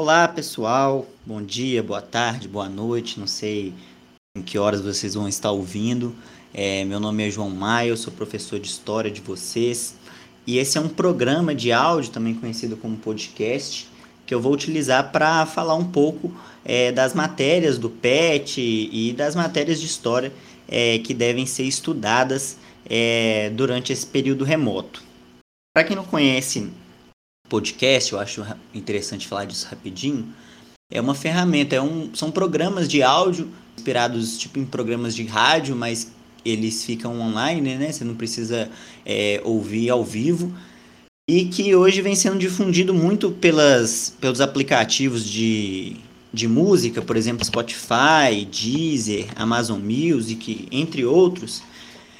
Olá pessoal, bom dia, boa tarde, boa noite, não sei em que horas vocês vão estar ouvindo. É, meu nome é João Maia, eu sou professor de História de vocês e esse é um programa de áudio, também conhecido como podcast, que eu vou utilizar para falar um pouco é, das matérias do PET e das matérias de História é, que devem ser estudadas é, durante esse período remoto. Para quem não conhece podcast, eu acho interessante falar disso rapidinho, é uma ferramenta, é um, são programas de áudio inspirados tipo em programas de rádio, mas eles ficam online, né? Você não precisa é, ouvir ao vivo e que hoje vem sendo difundido muito pelas, pelos aplicativos de, de música, por exemplo, Spotify, Deezer, Amazon Music, entre outros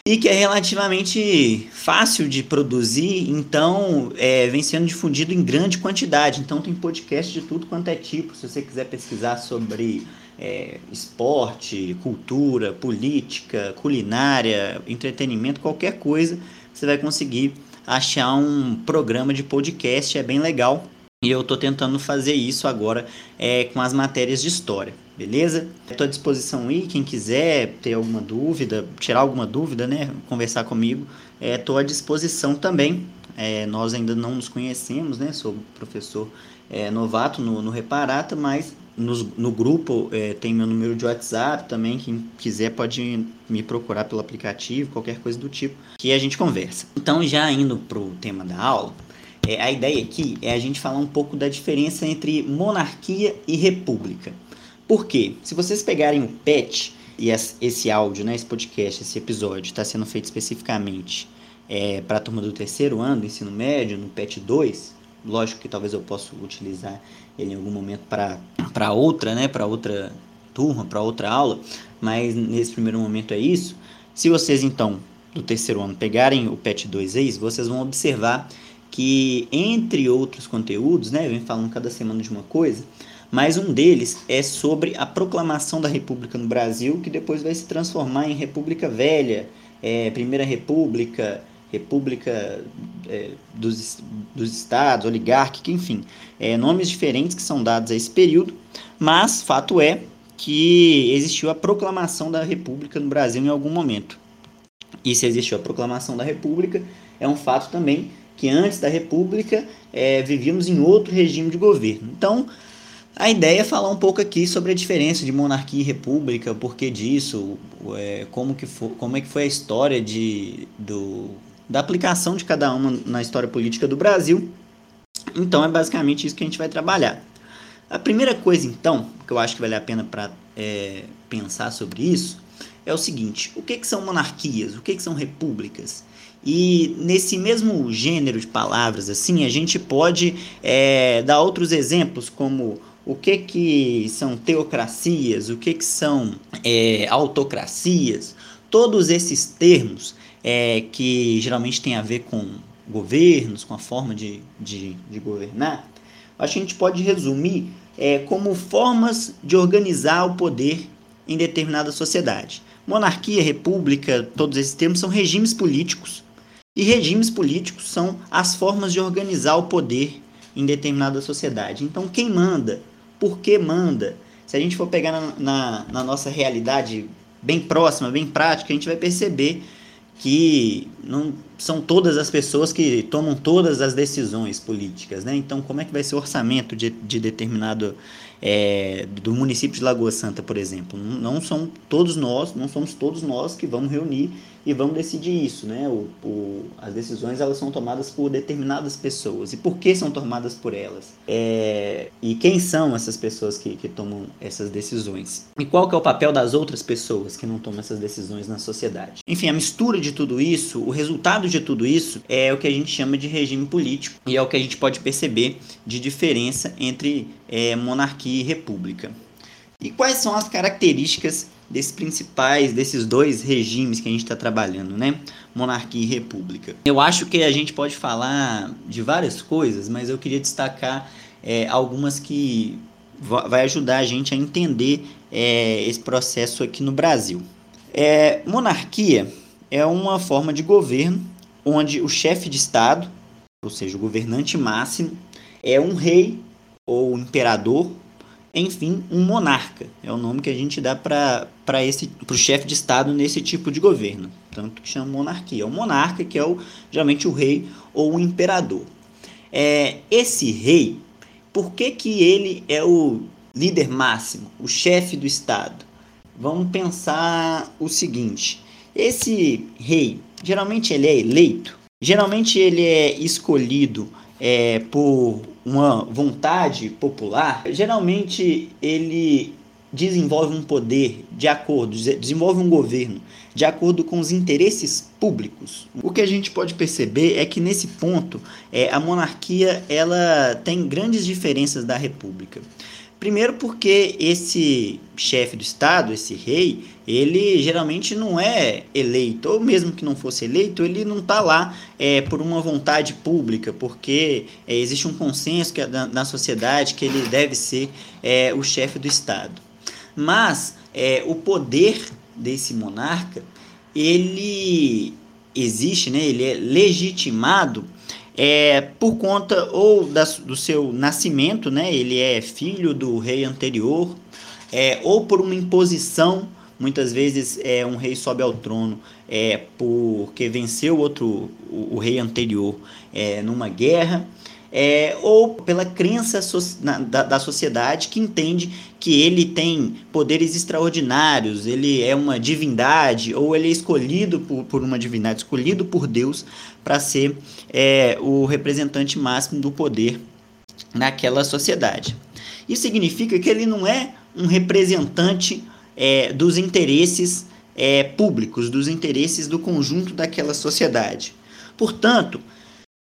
e que é relativamente fácil de produzir, então é, vem sendo difundido em grande quantidade. Então tem podcast de tudo quanto é tipo. Se você quiser pesquisar sobre é, esporte, cultura, política, culinária, entretenimento, qualquer coisa, você vai conseguir achar um programa de podcast. É bem legal. E eu estou tentando fazer isso agora é, com as matérias de história beleza? Estou à disposição aí, quem quiser ter alguma dúvida, tirar alguma dúvida, né, conversar comigo, estou é, à disposição também. É, nós ainda não nos conhecemos, né, sou professor é, novato no, no Reparata, mas no, no grupo é, tem meu número de WhatsApp também, quem quiser pode me procurar pelo aplicativo, qualquer coisa do tipo, que a gente conversa. Então, já indo para o tema da aula, é, a ideia aqui é a gente falar um pouco da diferença entre monarquia e república. Por quê? Se vocês pegarem o PET e esse áudio, né, esse podcast, esse episódio está sendo feito especificamente é, para a turma do terceiro ano do ensino médio, no PET 2, lógico que talvez eu possa utilizar ele em algum momento para outra, né, para outra turma, para outra aula, mas nesse primeiro momento é isso. Se vocês então do terceiro ano pegarem o PET 2 ex, vocês vão observar que entre outros conteúdos, né, vem falando cada semana de uma coisa, mas um deles é sobre a proclamação da República no Brasil, que depois vai se transformar em República Velha, é, Primeira República, República é, dos, dos Estados, oligárquica, enfim, é, nomes diferentes que são dados a esse período, mas fato é que existiu a proclamação da República no Brasil em algum momento. E se existiu a proclamação da República, é um fato também que antes da República é, vivíamos em outro regime de governo. Então, a ideia é falar um pouco aqui sobre a diferença de monarquia e república, o porquê disso, é, como, que foi, como é que foi a história de, do, da aplicação de cada uma na história política do Brasil. Então é basicamente isso que a gente vai trabalhar. A primeira coisa, então, que eu acho que vale a pena para é, pensar sobre isso, é o seguinte: o que, que são monarquias? O que, que são repúblicas? E nesse mesmo gênero de palavras, assim, a gente pode é, dar outros exemplos, como o que, que são teocracias, o que, que são é, autocracias, todos esses termos é, que geralmente têm a ver com governos, com a forma de, de, de governar, acho que a gente pode resumir é, como formas de organizar o poder em determinada sociedade. Monarquia, república, todos esses termos são regimes políticos. E regimes políticos são as formas de organizar o poder em determinada sociedade. Então, quem manda por que manda. Se a gente for pegar na, na, na nossa realidade bem próxima, bem prática, a gente vai perceber que não são todas as pessoas que tomam todas as decisões políticas, né? Então, como é que vai ser o orçamento de, de determinado é, do município de Lagoa Santa, por exemplo? Não, são todos nós, não somos todos nós que vamos reunir e vamos decidir isso, né? O, o, as decisões elas são tomadas por determinadas pessoas. E por que são tomadas por elas? É, e quem são essas pessoas que, que tomam essas decisões? E qual que é o papel das outras pessoas que não tomam essas decisões na sociedade? Enfim, a mistura de tudo isso, o resultado de tudo isso é o que a gente chama de regime político e é o que a gente pode perceber de diferença entre é, monarquia e república. E quais são as características desses principais, desses dois regimes que a gente está trabalhando, né? Monarquia e república. Eu acho que a gente pode falar de várias coisas, mas eu queria destacar é, algumas que vai ajudar a gente a entender é, esse processo aqui no Brasil. É, monarquia é uma forma de governo onde o chefe de Estado, ou seja, o governante máximo, é um rei ou imperador, enfim, um monarca. É o nome que a gente dá para o chefe de Estado nesse tipo de governo. Tanto que chama monarquia. O monarca, que é o, geralmente o rei ou o imperador. É, esse rei, por que, que ele é o líder máximo, o chefe do Estado? Vamos pensar o seguinte: esse rei, geralmente ele é eleito, geralmente ele é escolhido é, por uma vontade popular, geralmente ele desenvolve um poder de acordo, desenvolve um governo de acordo com os interesses públicos. O que a gente pode perceber é que nesse ponto é, a monarquia ela tem grandes diferenças da república. Primeiro porque esse chefe do Estado, esse rei, ele geralmente não é eleito, ou mesmo que não fosse eleito, ele não está lá é, por uma vontade pública, porque é, existe um consenso que, na, na, sociedade que ele deve ser é, o chefe do Estado. Mas é, o poder desse monarca, ele existe, né, ele é legitimado é, por conta ou da, do seu nascimento, né, ele é filho do rei anterior, é, ou por uma imposição, muitas vezes é, um rei sobe ao trono é, porque venceu outro, o, o rei anterior é, numa guerra, é, ou pela crença so, na, da, da, sociedade que entende que ele tem poderes extraordinários, ele é uma divindade, ou ele é escolhido por, por uma divindade, escolhido por Deus para ser é, o representante máximo do poder naquela sociedade. Isso significa que ele não é um representante é, dos interesses é, públicos, dos interesses do conjunto daquela sociedade. Portanto,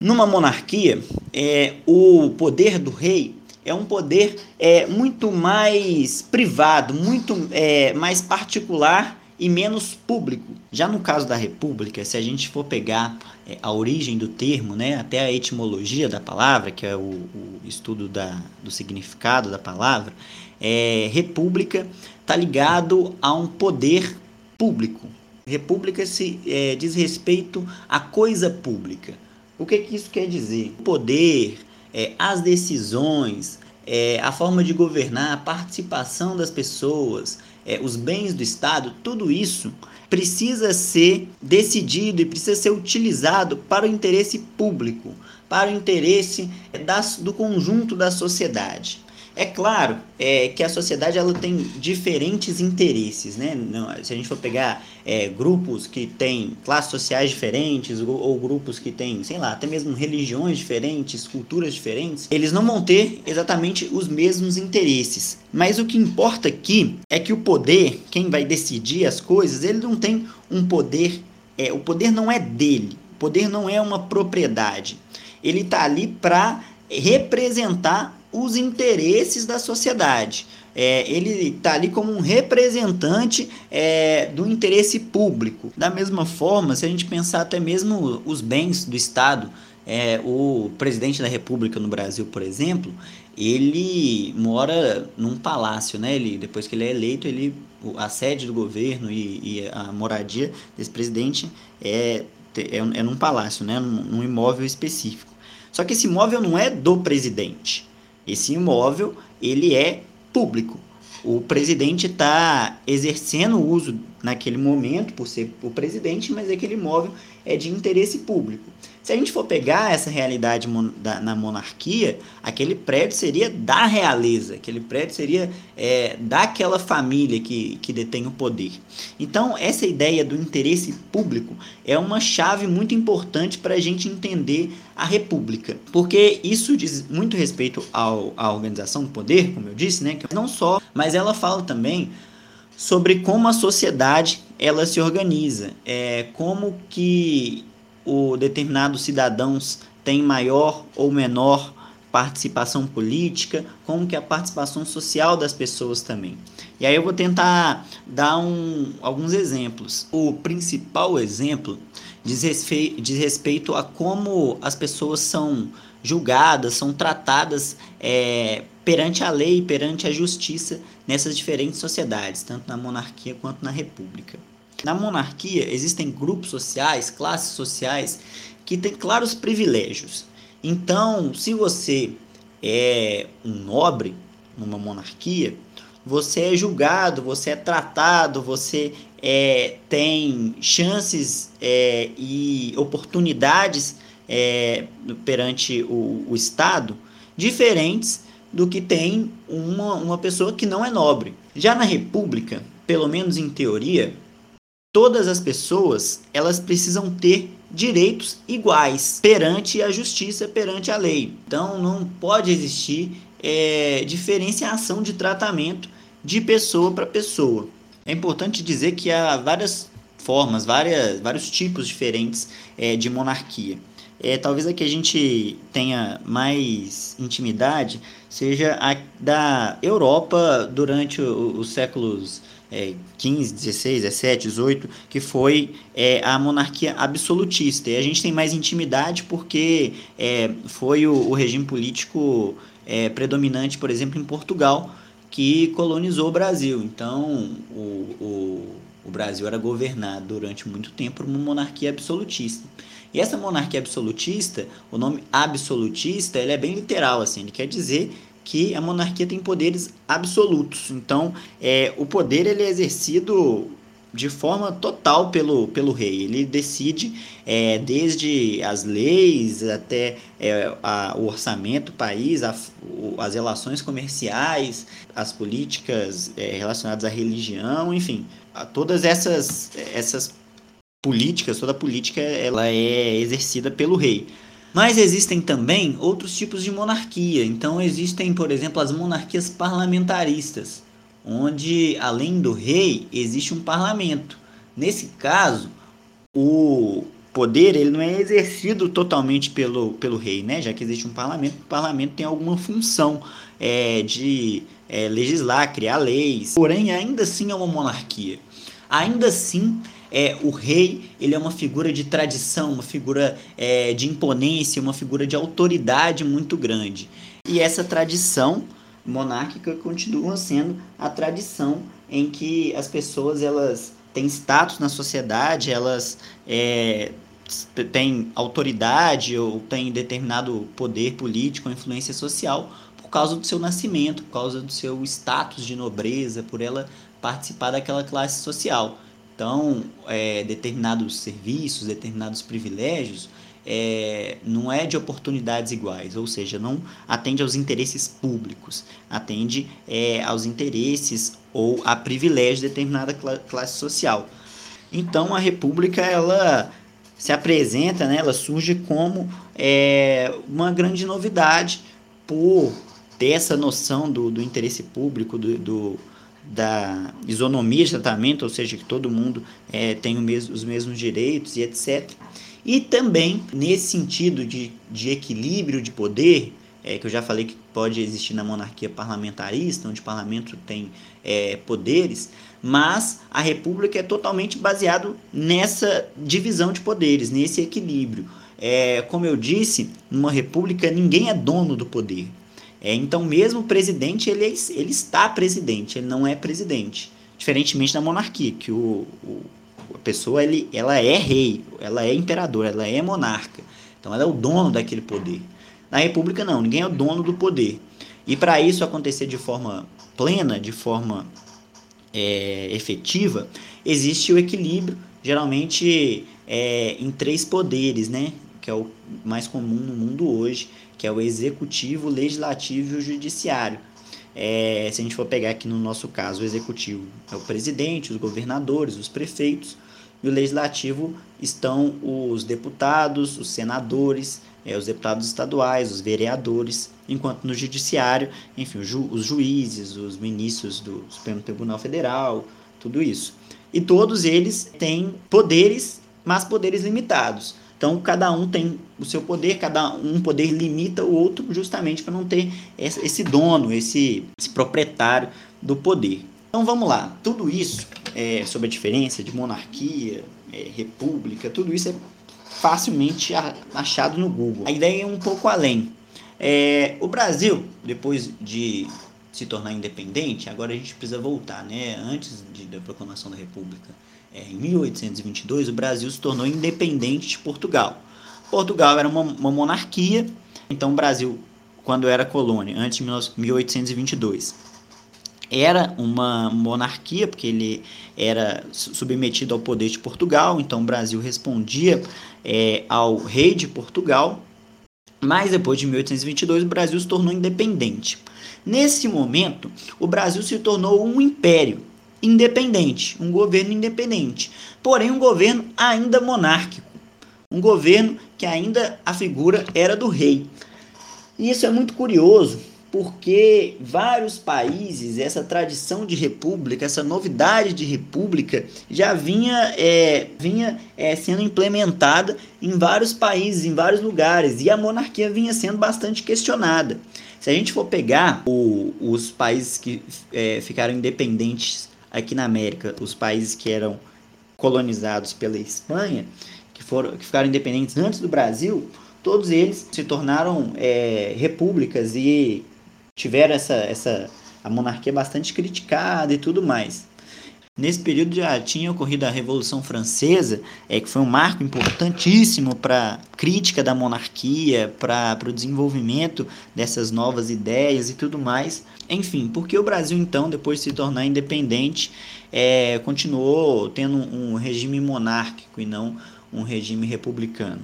numa monarquia, é, o poder do rei é um poder é, muito mais privado, muito é, mais particular e menos público. Já no caso da república, se a gente for pegar é, a origem do termo, né, até a etimologia da palavra, que é o, o estudo da, do significado da palavra, é, república está ligado a um poder público. República se é, diz respeito à coisa pública. O que, que isso quer dizer? O poder, é, as decisões, é, a forma de governar, a participação das pessoas, é, os bens do Estado, tudo isso precisa ser decidido e precisa ser utilizado para o interesse público, para o interesse das, do conjunto da sociedade. É claro é, que a sociedade ela tem diferentes interesses, né? se a gente for pegar é, grupos que têm classes sociais diferentes ou, ou, grupos que têm, sei lá, até mesmo religiões diferentes, culturas diferentes, eles não vão ter exatamente os mesmos interesses. Mas o que importa aqui é que o poder, quem vai decidir as coisas, ele não tem um poder, é, o poder não é dele, o poder não é uma propriedade. Ele está ali para representar os interesses da sociedade. É, ele está ali como um representante é, do interesse público. Da mesma forma, se a gente pensar até mesmo os bens do Estado, é, o presidente da República no Brasil, por exemplo, ele mora num palácio, né? Ele, depois que ele é eleito, ele, a sede do governo e, e a moradia desse presidente é, é, é num palácio, né? Num, num imóvel específico. Só que esse imóvel não é do presidente. Esse imóvel ele é público. O presidente está exercendo o uso naquele momento por ser o presidente, mas aquele imóvel é de interesse público. Se a gente for pegar essa realidade na monarquia, aquele prédio seria da realeza, aquele prédio seria é, daquela família que, que detém o poder. Então, essa ideia do interesse público é uma chave muito importante para a gente entender a república, porque isso diz muito respeito ao, à organização do poder, como eu disse, né? não só, mas ela fala também sobre como a sociedade ela se organiza, é, como que o determinados cidadãos têm maior ou menor participação política, como que a participação social das pessoas também. E aí eu vou tentar dar um, alguns exemplos. O principal exemplo diz respeito, diz respeito a como as pessoas são julgadas, são tratadas é, perante a lei, perante a justiça nessas diferentes sociedades, tanto na monarquia quanto na república. Na monarquia existem grupos sociais, classes sociais que têm claros privilégios. Então, se você é um nobre numa monarquia, você é julgado, você é tratado, você é, tem chances é, e oportunidades é, perante o, o, Estado diferentes do que tem uma, uma pessoa que não é nobre. Já na República, pelo menos em teoria, todas as pessoas elas precisam ter direitos iguais perante a justiça, perante a lei. Então não pode existir é, diferenciação de tratamento de pessoa para pessoa. É importante dizer que há várias formas, várias, vários tipos diferentes é, de monarquia. É, talvez a que a gente tenha mais intimidade seja a da Europa durante os séculos é, 15, 16, 17, 18, que foi é, a monarquia absolutista. E a gente tem mais intimidade porque é, foi o, o regime político é, predominante, por exemplo, em Portugal, que colonizou o Brasil. Então, o, o, o Brasil era governado durante muito tempo por uma monarquia absolutista. E essa monarquia absolutista, o nome absolutista, ele é bem literal, assim, ele quer dizer que a monarquia tem poderes absolutos. Então, é, o poder ele é exercido de forma total pelo, pelo rei. Ele decide é, desde as leis até é, a, o orçamento do país, a, o, as relações comerciais, as políticas é, relacionadas à religião, enfim, todas essas, essas políticas, toda a política ela é exercida pelo rei. Mas existem também outros tipos de monarquia. Então existem, por exemplo, as monarquias parlamentaristas onde além do rei existe um parlamento. Nesse caso, o poder ele não é exercido totalmente pelo, pelo rei, né? Já que existe um parlamento, o parlamento tem alguma função é, de é, legislar, criar leis. Porém, ainda assim é uma monarquia. Ainda assim, é, o rei ele é uma figura de tradição, uma figura é, de imponência, uma figura de autoridade muito grande. E essa tradição monárquica continua sendo a tradição em que as pessoas elas têm status na sociedade, elas é, têm autoridade ou têm determinado poder político influência social por causa do seu nascimento, por causa do seu status de nobreza, por ela participar daquela classe social. Então, é, determinados serviços, determinados privilégios é, não é de oportunidades iguais, ou seja, não atende aos interesses públicos, atende é, aos interesses ou a privilégios de determinada classe social. Então a República ela se apresenta, né, ela surge como é, uma grande novidade por ter essa noção do, do interesse público, do, do da isonomia de tratamento, ou seja, que todo mundo é, tem mesmo, os mesmos direitos e etc. E também, nesse sentido de, de equilíbrio de poder, é, que eu já falei que pode existir na monarquia parlamentarista, onde o parlamento tem é, poderes, mas a república é totalmente baseado nessa divisão de poderes, nesse equilíbrio. É, como eu disse, numa república ninguém é dono do poder. É, então, mesmo o presidente, ele, é, ele está presidente, ele não é presidente. Diferentemente da monarquia, que o, o a pessoa ele, ela é rei, ela é imperador, ela é monarca. Então ela é o dono daquele poder. Na república não, ninguém é o dono do poder. E para isso acontecer de forma plena, de forma é, efetiva, existe o equilíbrio, geralmente é, em três poderes, né? Que é o mais comum no mundo hoje, que é o executivo, o legislativo e o judiciário. É, se a gente for pegar aqui no nosso caso, o executivo é o presidente, os governadores, os prefeitos, e o legislativo estão os deputados, os senadores, é, os deputados estaduais, os vereadores, enquanto no judiciário, enfim, ju os juízes, os ministros do Supremo Tribunal Federal, tudo isso. E todos eles têm poderes, mas poderes limitados. Então, cada um tem o seu poder, cada um poder limita o outro justamente para não ter esse dono, esse, esse proprietário do poder. Então, vamos lá. Tudo isso é, sobre a diferença de monarquia, é, república, tudo isso é facilmente achado no Google. A ideia é um pouco além. É, o Brasil, depois de se tornar independente, agora a gente precisa voltar, né? Antes de, da proclamação da República, em 1822, o Brasil se tornou independente de Portugal. Portugal era uma, uma monarquia, então o Brasil quando era colônia, antes de 1822. Era uma monarquia, porque ele era submetido ao poder de Portugal, então o Brasil respondia é, ao rei de Portugal, mas depois de 1822 o Brasil se tornou independente. Nesse momento, o Brasil se tornou um império independente, um governo independente, porém um governo ainda monárquico, um governo que ainda a figura era do rei. E isso é muito curioso, porque vários países, essa tradição de república, essa novidade de república, já vinha, é, vinha é, sendo implementada em vários países, em vários lugares, e a monarquia vinha sendo bastante questionada. Se a gente for pegar o, os países que é, ficaram independentes aqui na América, os países que eram colonizados pela Espanha, que, foram, que ficaram independentes antes do Brasil, todos eles se tornaram é, repúblicas e tiveram essa, essa a monarquia bastante criticada e tudo mais. Nesse período já tinha ocorrido a Revolução Francesa, é, que foi um marco importantíssimo para a crítica da monarquia, para o desenvolvimento dessas novas ideias e tudo mais. Enfim, porque o Brasil, então, depois de se tornar independente, é, continuou tendo um regime monárquico e não um regime republicano.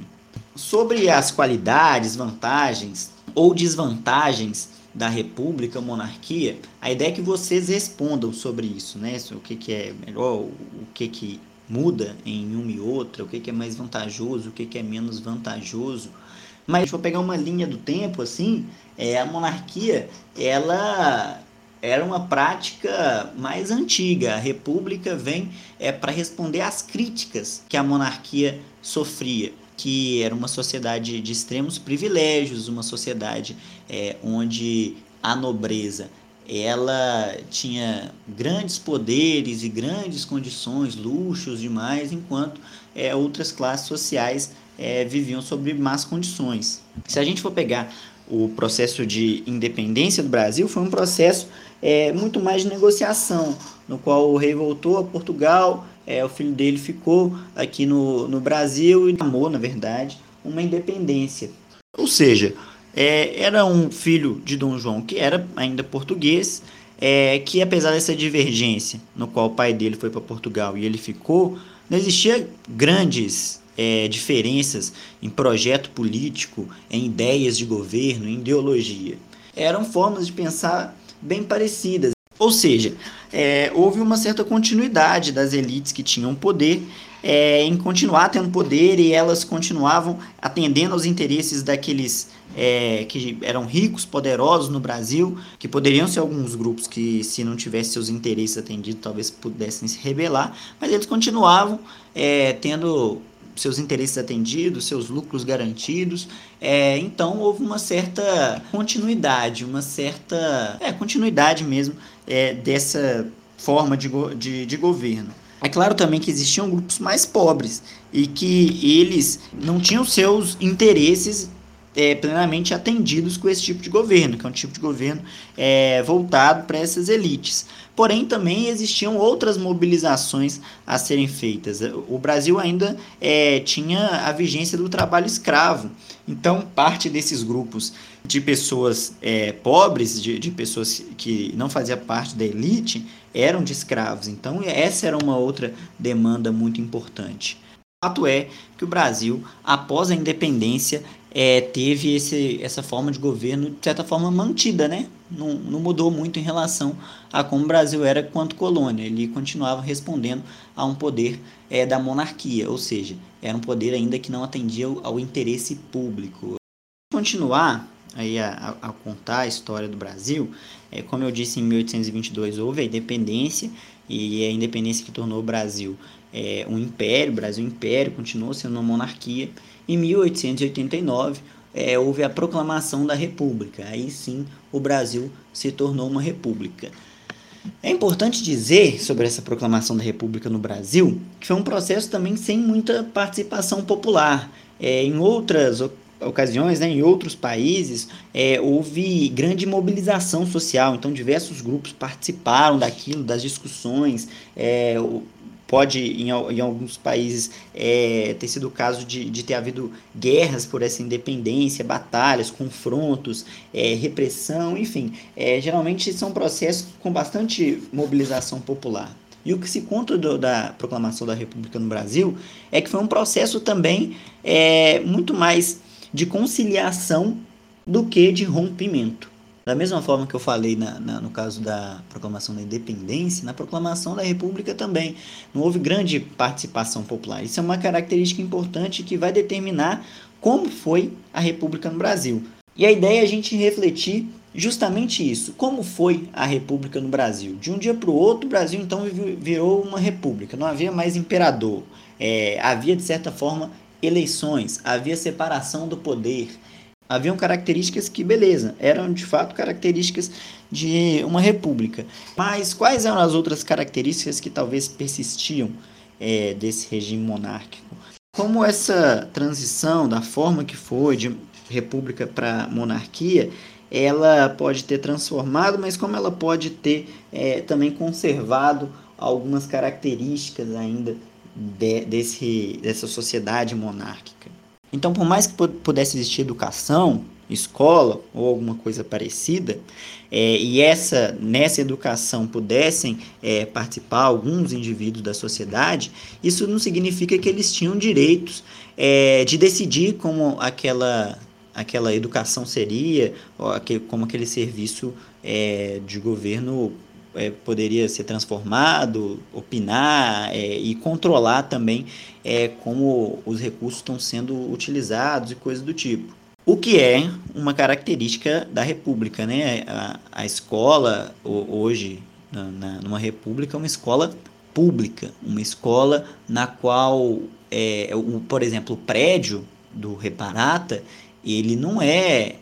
Sobre as qualidades, vantagens ou desvantagens da república, monarquia, a ideia é que vocês respondam sobre isso, né? O que, que é melhor, o que, que muda em uma e outra, o que, que é mais vantajoso, o que, que é menos vantajoso. Mas vou pegar uma linha do tempo, assim, é, a monarquia, ela era uma prática mais antiga. A república vem é, para responder às críticas que a monarquia sofria que era uma sociedade de extremos privilégios, uma sociedade é, onde a nobreza ela tinha grandes poderes e grandes condições, luxos demais, enquanto é, outras classes sociais é, viviam sob más condições. Se a gente for pegar o processo de independência do Brasil, foi um processo é, muito mais de negociação, no qual o rei voltou a Portugal, é, o filho dele ficou aqui no, no Brasil e amou, na verdade, uma independência. Ou seja, é, era um filho de Dom João que era ainda português, é, que apesar dessa divergência, no qual o pai dele foi para Portugal e ele ficou, não existia grandes é, diferenças em projeto político, em ideias de governo, em ideologia. Eram formas de pensar bem parecidas. Ou seja, é, houve uma certa continuidade das elites que tinham poder é, em continuar tendo poder e elas continuavam atendendo aos interesses daqueles é, que eram ricos, poderosos no Brasil, que poderiam ser alguns grupos que, se não tivessem seus interesses atendidos, talvez pudessem se rebelar, mas eles continuavam é, tendo seus interesses atendidos, seus lucros garantidos. É, então houve uma certa continuidade, uma certa é, continuidade mesmo é, dessa forma de, de, de governo. É claro também que existiam grupos mais pobres e que eles não tinham seus interesses é, plenamente atendidos com esse tipo de governo, que é um tipo de governo é, voltado para essas elites. Porém, também existiam outras mobilizações a serem feitas. O Brasil ainda é, tinha a vigência do trabalho escravo. Então, parte desses grupos de pessoas é, pobres, de, de pessoas que não faziam parte da elite, eram de escravos. Então, essa era uma outra demanda muito importante. Fato é que o Brasil, após a independência, é, teve esse, essa forma de governo, de certa forma, mantida, né? Não, não mudou muito em relação a como o Brasil era quanto colônia. Ele continuava respondendo a um poder é, da monarquia, ou seja, era um poder ainda que não atendia ao, ao interesse público. Continuar aí a, a, contar a história do Brasil, é, como eu disse, em 1822 houve a independência, e a independência que tornou o Brasil é, um império, o Brasil império, continuou sendo uma monarquia, em 1889, é, houve a proclamação da República. Aí sim o Brasil se tornou uma república. É importante dizer sobre essa proclamação da República no Brasil que foi um processo também sem muita participação popular. É, em outras ocasiões, né, em outros países, é, houve grande mobilização social, então diversos grupos participaram daquilo, das discussões, é, pode, em, em alguns países, é, ter sido o caso de, de ter havido guerras por essa independência, batalhas, confrontos, é, repressão, enfim. É, geralmente são processos com bastante mobilização popular. E o que se conta do, da proclamação da República no Brasil é que foi um processo também é, muito mais de conciliação do que de rompimento. Da mesma forma que eu falei na, na, no caso da proclamação da independência, na proclamação da República também não houve grande participação popular. Isso é uma característica importante que vai determinar como foi a República no Brasil. E a ideia é a gente refletir justamente isso. Como foi a República no Brasil? De um dia para o outro, o Brasil então virou uma república. Não havia mais imperador. É, havia, de certa forma, eleições, havia separação do poder haviam características que, beleza, eram de fato características de uma república. Mas quais eram as outras características que talvez persistiam é, desse regime monárquico? Como essa transição da forma que foi de república para monarquia, ela pode ter transformado, mas como ela pode ter é, também conservado algumas características ainda de, desse, dessa sociedade monárquica. Então, por mais que pudesse existir educação, escola ou alguma coisa parecida, é, e essa nessa educação pudessem é, participar alguns indivíduos da sociedade, isso não significa que eles tinham direitos é, de decidir como aquela aquela educação seria, aquele, como aquele serviço é, de governo é, poderia ser transformado, opinar é, e controlar também é, como os recursos estão sendo utilizados e coisas do tipo. O que é uma característica da República, né? A, a escola hoje na, na, numa República é uma escola pública, uma escola na qual, é, o, por exemplo, o prédio do Reparata ele não é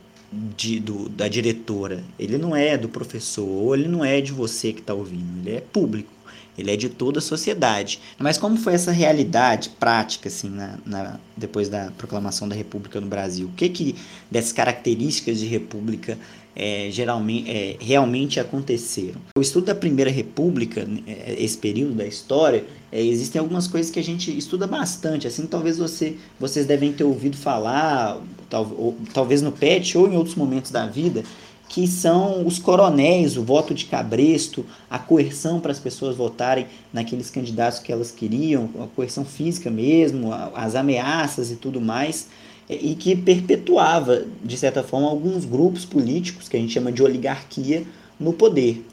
de, do, da diretora, ele não é do professor, ou ele não é de você que está ouvindo, ele é público, ele é de toda a sociedade. Mas como foi essa realidade prática, assim, na, na, depois da proclamação da República no Brasil? O que que dessas características de república é, geralmente, é, realmente aconteceram? O estudo da Primeira República, é, esse período da história, é, existem algumas coisas que a gente estuda bastante, assim, talvez você, vocês devem ter ouvido falar, tal, ou, talvez no PET ou em outros momentos da vida, que são os coronéis, o voto de cabresto, a coerção para as pessoas votarem naqueles candidatos que elas queriam, a coerção física mesmo, as ameaças e tudo mais, e que perpetuava, de certa forma, alguns grupos políticos, que a gente chama de oligarquia, no poder.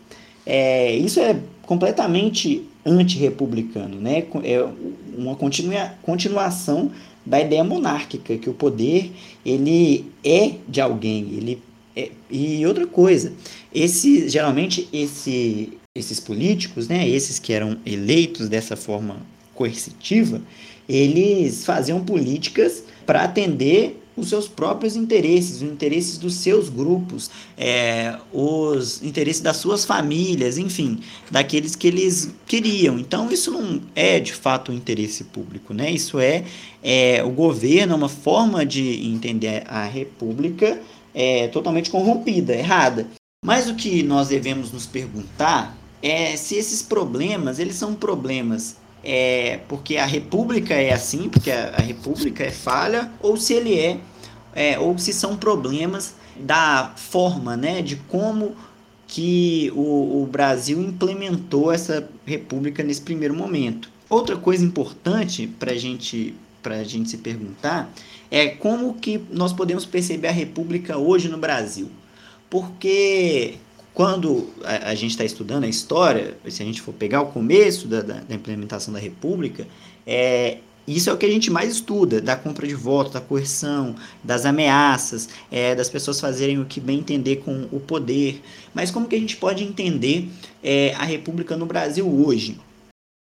É, isso é completamente antirrepublicano, né? É uma continua, continuação da ideia monárquica, que o poder ele é de alguém, ele é, e outra coisa, esse geralmente esse, esses políticos, né, esses que eram eleitos dessa forma coercitiva, eles faziam políticas para atender os seus próprios interesses, os interesses dos seus grupos, é, os interesses das suas famílias, enfim, daqueles que eles queriam. Então, isso não é de fato o interesse público, né? Isso é, é o governo, é uma forma de entender a república é, totalmente corrompida, errada. Mas o que nós devemos nos perguntar é se esses problemas, eles são problemas é, porque a república é assim, porque a, a república é falha, ou se ele é, é, ou se são problemas da forma, né, de como que o, o Brasil implementou essa república nesse primeiro momento. Outra coisa importante para gente, a gente se perguntar é como que nós podemos perceber a república hoje no Brasil. Porque quando a, a gente está estudando a história, se a gente for pegar o começo da, da, da implementação da República, é, isso é o que a gente mais estuda, da compra de votos, da coerção, das ameaças, é, das pessoas fazerem o que bem entender com o poder. Mas como que a gente pode entender é, a República no Brasil hoje?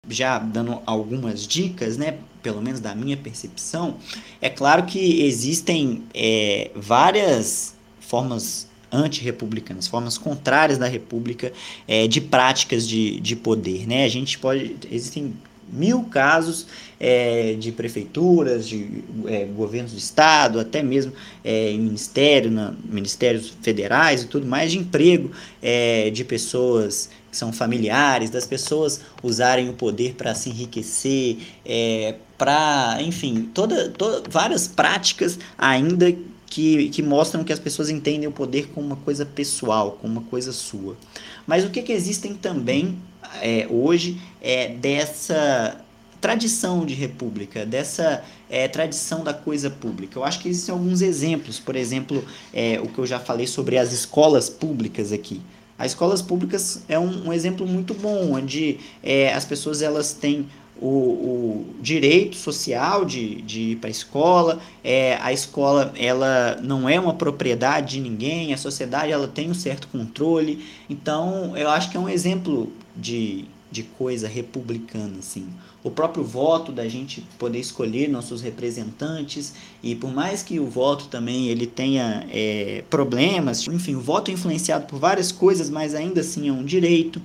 Já dando algumas dicas, né, pelo menos da minha percepção, é claro que existem é, várias formas antirrepublicanas, formas contrárias da república é, de práticas de, de poder, né? A gente pode existem mil casos é, de prefeituras, de é, governos do estado, até mesmo é, em ministério, na, ministérios federais e tudo mais, de emprego é, de pessoas que são familiares, das pessoas usarem o poder para se enriquecer, é, para, enfim, toda, toda, várias práticas ainda que, que mostram que as pessoas entendem o poder como uma coisa pessoal, como uma coisa sua. Mas o que, que existem também é, hoje é dessa tradição de república, dessa é, tradição da coisa pública. Eu acho que existem alguns exemplos, por exemplo, é, o que eu já falei sobre as escolas públicas aqui. As escolas públicas é um, um exemplo muito bom, onde é, as pessoas elas têm o, o, direito social de, de ir para a escola, é, a escola ela não é uma propriedade de ninguém, a sociedade ela tem um certo controle, então eu acho que é um exemplo de, de coisa republicana, assim o próprio voto da gente poder escolher nossos representantes e por mais que o voto também ele tenha é, problemas, enfim, o voto é influenciado por várias coisas, mas ainda assim é um direito.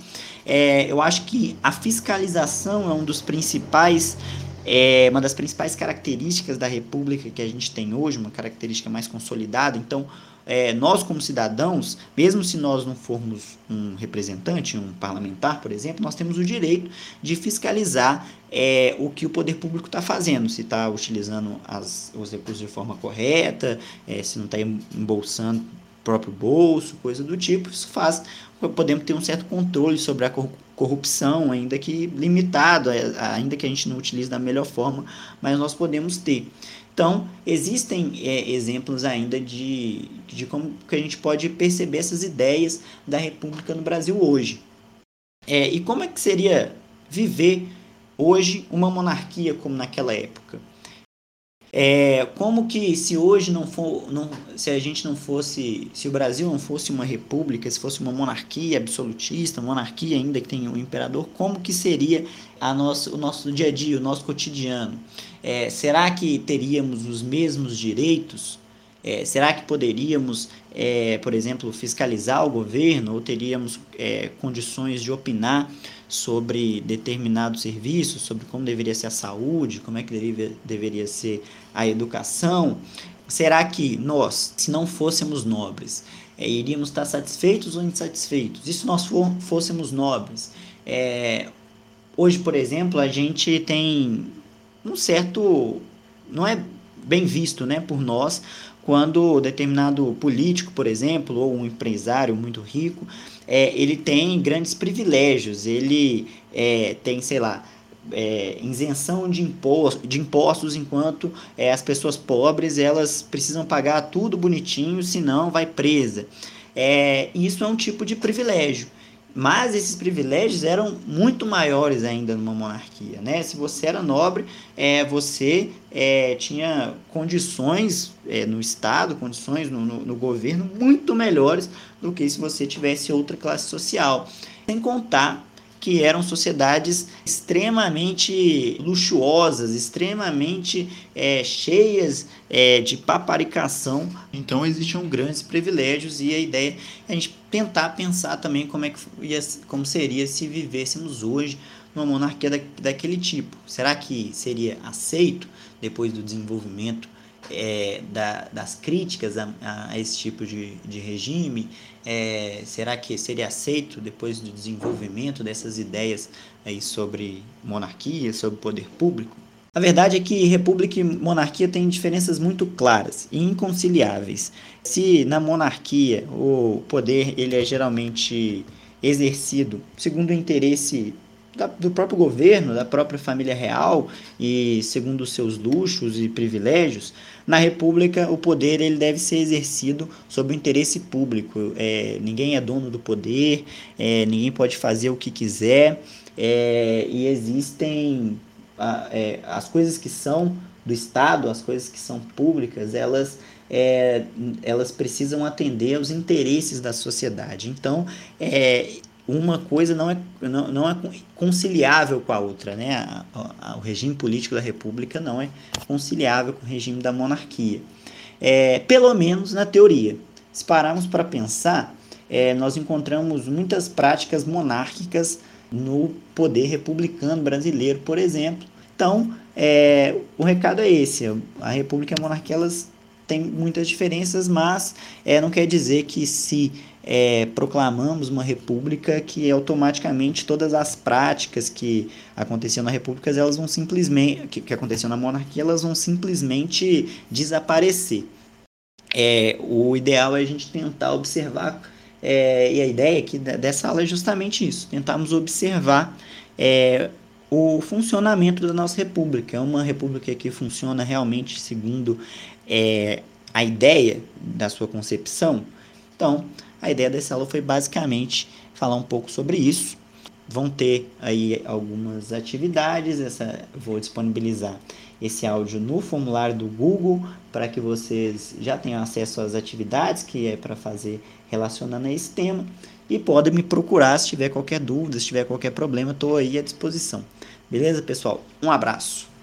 É, eu acho que a fiscalização é um dos principais é uma das principais características da República que a gente tem hoje, uma característica mais consolidada. Então, é, nós como cidadãos, mesmo se nós não formos um representante, um parlamentar, por exemplo, nós temos o direito de fiscalizar é, o que o poder público está fazendo, se está utilizando as, os recursos de forma correta, é, se não está embolsando o próprio bolso, coisa do tipo. Isso faz, podemos ter um certo controle sobre a corrupção, ainda que limitado, é, ainda que a gente não utilize da melhor forma, mas nós podemos ter. Então, existem é, exemplos ainda de, de como que a gente pode perceber essas ideias da República no Brasil hoje. É, e como é que seria viver hoje uma monarquia como naquela época? É, como que se hoje não for, não, se a gente não fosse, se o Brasil não fosse uma república, se fosse uma monarquia absolutista, monarquia ainda que tem um imperador, como que seria a nosso, o nosso dia a dia, o nosso cotidiano? É, será que teríamos os mesmos direitos? É, será que poderíamos, é, por exemplo, fiscalizar o governo ou teríamos é, condições de opinar sobre determinados serviços, sobre como deveria ser a saúde, como é que deveria, deveria ser a educação, será que nós, se não fôssemos nobres, é, iríamos estar satisfeitos ou insatisfeitos? E se nós for, fôssemos nobres? É, hoje, por exemplo, a gente tem um certo. não é bem visto né, por nós quando determinado político, por exemplo, ou um empresário muito rico, é, ele tem grandes privilégios, ele é, tem, sei lá, é, isenção de, imposto, de impostos, enquanto é, as pessoas pobres elas precisam pagar tudo bonitinho, senão vai presa. É, isso é um tipo de privilégio. Mas esses privilégios eram muito maiores ainda numa monarquia. Né? Se você era nobre, é, você é, tinha condições é, no Estado, condições no, no, no governo muito melhores do que se você tivesse outra classe social. Sem contar que eram sociedades extremamente luxuosas, extremamente é, cheias é, de paparicação. Então existiam grandes privilégios e a ideia é a gente tentar pensar também como, é que ia, como seria se vivêssemos hoje numa monarquia da, daquele tipo. Será que seria aceito depois do desenvolvimento é, da, das críticas a, a, esse tipo de, de regime? É, será que seria aceito depois do desenvolvimento dessas ideias aí sobre monarquia, sobre poder público? A verdade é que república e monarquia têm diferenças muito claras e inconciliáveis. Se na monarquia o poder ele é geralmente exercido segundo o interesse da, do próprio governo, da própria família real e segundo os seus luxos e privilégios, na República o poder ele deve ser exercido sob o interesse público. É, ninguém é dono do poder, é, ninguém pode fazer o que quiser é, e existem a, é, as coisas que são do Estado, as coisas que são públicas, elas é, elas precisam atender aos interesses da sociedade. Então, é, uma coisa não é, não, não é conciliável com a outra. Né? A, a, o regime político da República não é conciliável com o regime da monarquia. É, pelo menos na teoria. Se pararmos para pensar, é, nós encontramos muitas práticas monárquicas no poder republicano brasileiro, por exemplo. Então, é, o recado é esse: a República e a monarquia elas têm muitas diferenças, mas é, não quer dizer que se é, proclamamos uma república que automaticamente todas as práticas que aconteciam na república elas vão simplesmente que, que aconteciam na monarquia elas vão simplesmente desaparecer. É, o ideal é a gente tentar observar é, e a ideia aqui dessa aula é justamente isso tentarmos observar é, o funcionamento da nossa república. É uma república que funciona realmente segundo é, a ideia da sua concepção então a ideia dessa aula foi basicamente falar um pouco sobre isso. Vão ter aí algumas atividades, essa vou disponibilizar esse áudio no formulário do Google para que vocês já tenham acesso às atividades que é para fazer relacionando a esse tema e podem me procurar se tiver qualquer dúvida, se tiver qualquer problema, estou aí à disposição. Beleza, pessoal? Um abraço.